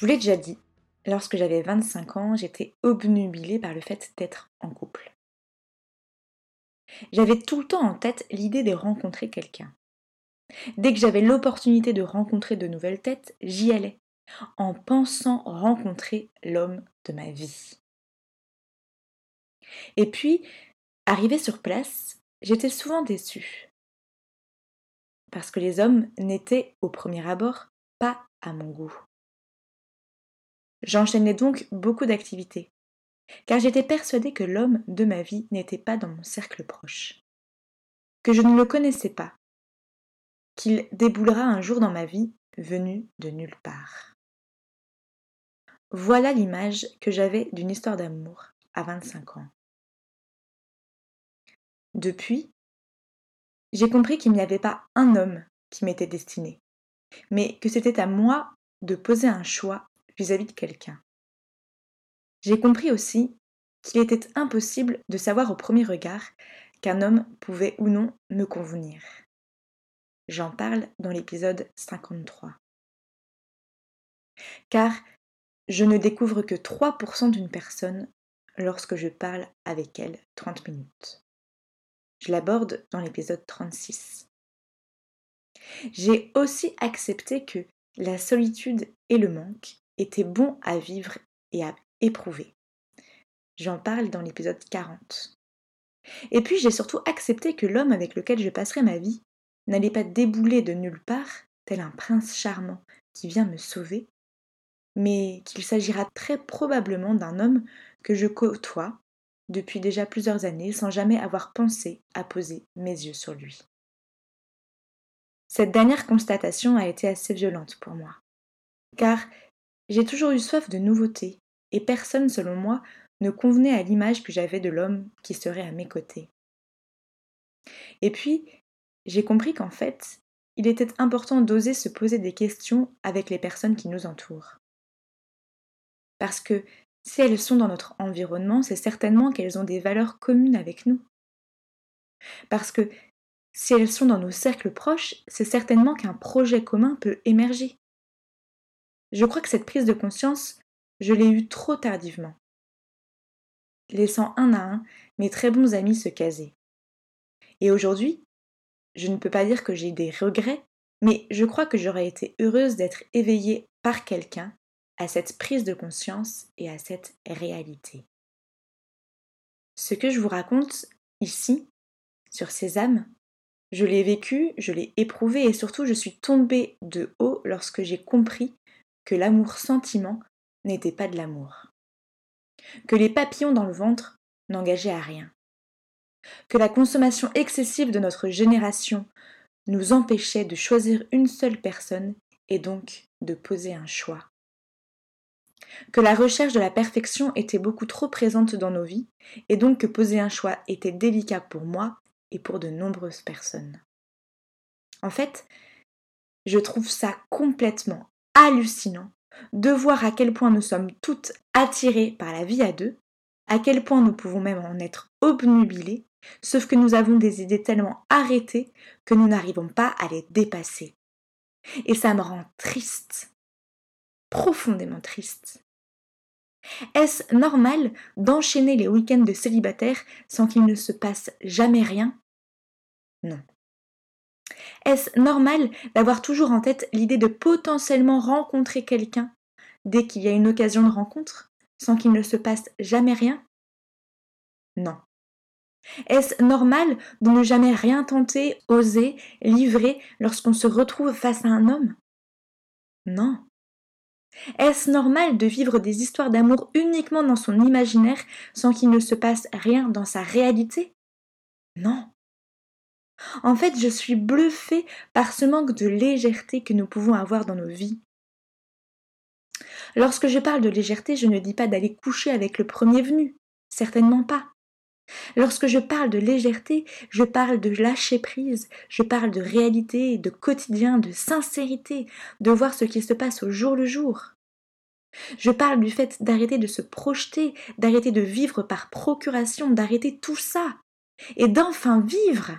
Je vous l'ai déjà dit, lorsque j'avais 25 ans, j'étais obnubilée par le fait d'être en couple. J'avais tout le temps en tête l'idée de rencontrer quelqu'un. Dès que j'avais l'opportunité de rencontrer de nouvelles têtes, j'y allais, en pensant rencontrer l'homme de ma vie. Et puis, arrivé sur place, j'étais souvent déçue. Parce que les hommes n'étaient, au premier abord, pas à mon goût. J'enchaînais donc beaucoup d'activités, car j'étais persuadée que l'homme de ma vie n'était pas dans mon cercle proche, que je ne le connaissais pas, qu'il déboulera un jour dans ma vie venu de nulle part. Voilà l'image que j'avais d'une histoire d'amour à 25 ans. Depuis, j'ai compris qu'il n'y avait pas un homme qui m'était destiné, mais que c'était à moi de poser un choix vis-à-vis de quelqu'un. J'ai compris aussi qu'il était impossible de savoir au premier regard qu'un homme pouvait ou non me convenir. J'en parle dans l'épisode 53. Car je ne découvre que 3% d'une personne lorsque je parle avec elle 30 minutes. Je l'aborde dans l'épisode 36. J'ai aussi accepté que la solitude et le manque était bon à vivre et à éprouver. J'en parle dans l'épisode 40. Et puis j'ai surtout accepté que l'homme avec lequel je passerai ma vie n'allait pas débouler de nulle part, tel un prince charmant qui vient me sauver, mais qu'il s'agira très probablement d'un homme que je côtoie depuis déjà plusieurs années sans jamais avoir pensé à poser mes yeux sur lui. Cette dernière constatation a été assez violente pour moi, car j'ai toujours eu soif de nouveautés, et personne, selon moi, ne convenait à l'image que j'avais de l'homme qui serait à mes côtés. Et puis, j'ai compris qu'en fait, il était important d'oser se poser des questions avec les personnes qui nous entourent. Parce que si elles sont dans notre environnement, c'est certainement qu'elles ont des valeurs communes avec nous. Parce que si elles sont dans nos cercles proches, c'est certainement qu'un projet commun peut émerger. Je crois que cette prise de conscience, je l'ai eue trop tardivement, laissant un à un mes très bons amis se caser. Et aujourd'hui, je ne peux pas dire que j'ai des regrets, mais je crois que j'aurais été heureuse d'être éveillée par quelqu'un à cette prise de conscience et à cette réalité. Ce que je vous raconte ici, sur ces âmes, je l'ai vécu, je l'ai éprouvé et surtout je suis tombée de haut lorsque j'ai compris que l'amour-sentiment n'était pas de l'amour, que les papillons dans le ventre n'engageaient à rien, que la consommation excessive de notre génération nous empêchait de choisir une seule personne et donc de poser un choix. Que la recherche de la perfection était beaucoup trop présente dans nos vies et donc que poser un choix était délicat pour moi et pour de nombreuses personnes. En fait, je trouve ça complètement hallucinant de voir à quel point nous sommes toutes attirées par la vie à deux, à quel point nous pouvons même en être obnubilées, sauf que nous avons des idées tellement arrêtées que nous n'arrivons pas à les dépasser. Et ça me rend triste, profondément triste. Est-ce normal d'enchaîner les week-ends de célibataire sans qu'il ne se passe jamais rien? Non. Est-ce normal d'avoir toujours en tête l'idée de potentiellement rencontrer quelqu'un dès qu'il y a une occasion de rencontre, sans qu'il ne se passe jamais rien? Non. Est-ce normal de ne jamais rien tenter, oser, livrer lorsqu'on se retrouve face à un homme? Non. Est-ce normal de vivre des histoires d'amour uniquement dans son imaginaire sans qu'il ne se passe rien dans sa réalité? Non. En fait, je suis bluffée par ce manque de légèreté que nous pouvons avoir dans nos vies. Lorsque je parle de légèreté, je ne dis pas d'aller coucher avec le premier venu, certainement pas. Lorsque je parle de légèreté, je parle de lâcher prise, je parle de réalité, de quotidien, de sincérité, de voir ce qui se passe au jour le jour. Je parle du fait d'arrêter de se projeter, d'arrêter de vivre par procuration, d'arrêter tout ça, et d'enfin vivre.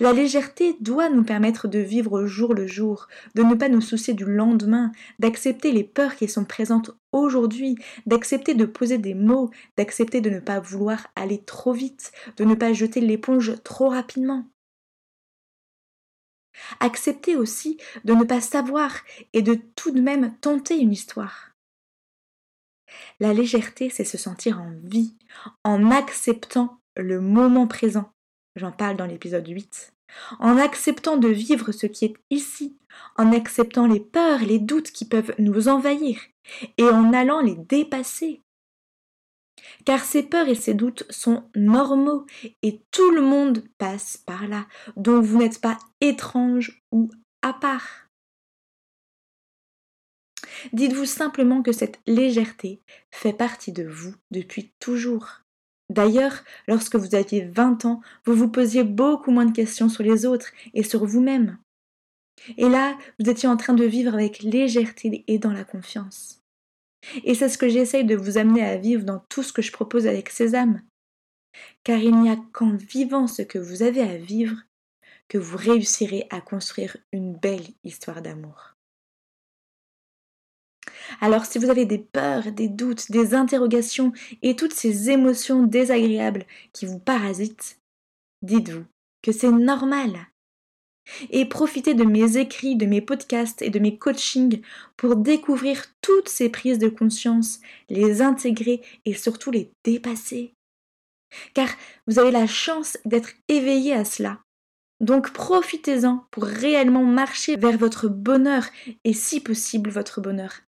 La légèreté doit nous permettre de vivre jour le jour, de ne pas nous soucier du lendemain, d'accepter les peurs qui sont présentes aujourd'hui, d'accepter de poser des mots, d'accepter de ne pas vouloir aller trop vite, de ne pas jeter l'éponge trop rapidement. Accepter aussi de ne pas savoir et de tout de même tenter une histoire. La légèreté, c'est se sentir en vie, en acceptant le moment présent, J'en parle dans l'épisode 8. En acceptant de vivre ce qui est ici, en acceptant les peurs, les doutes qui peuvent nous envahir, et en allant les dépasser. Car ces peurs et ces doutes sont normaux et tout le monde passe par là, dont vous n'êtes pas étrange ou à part. Dites-vous simplement que cette légèreté fait partie de vous depuis toujours. D'ailleurs, lorsque vous aviez 20 ans, vous vous posiez beaucoup moins de questions sur les autres et sur vous-même. Et là, vous étiez en train de vivre avec légèreté et dans la confiance. Et c'est ce que j'essaye de vous amener à vivre dans tout ce que je propose avec Sésame. Car il n'y a qu'en vivant ce que vous avez à vivre que vous réussirez à construire une belle histoire d'amour. Alors si vous avez des peurs, des doutes, des interrogations et toutes ces émotions désagréables qui vous parasitent, dites-vous que c'est normal. Et profitez de mes écrits, de mes podcasts et de mes coachings pour découvrir toutes ces prises de conscience, les intégrer et surtout les dépasser. Car vous avez la chance d'être éveillé à cela donc profitez-en pour réellement marcher vers votre bonheur et si possible votre bonheur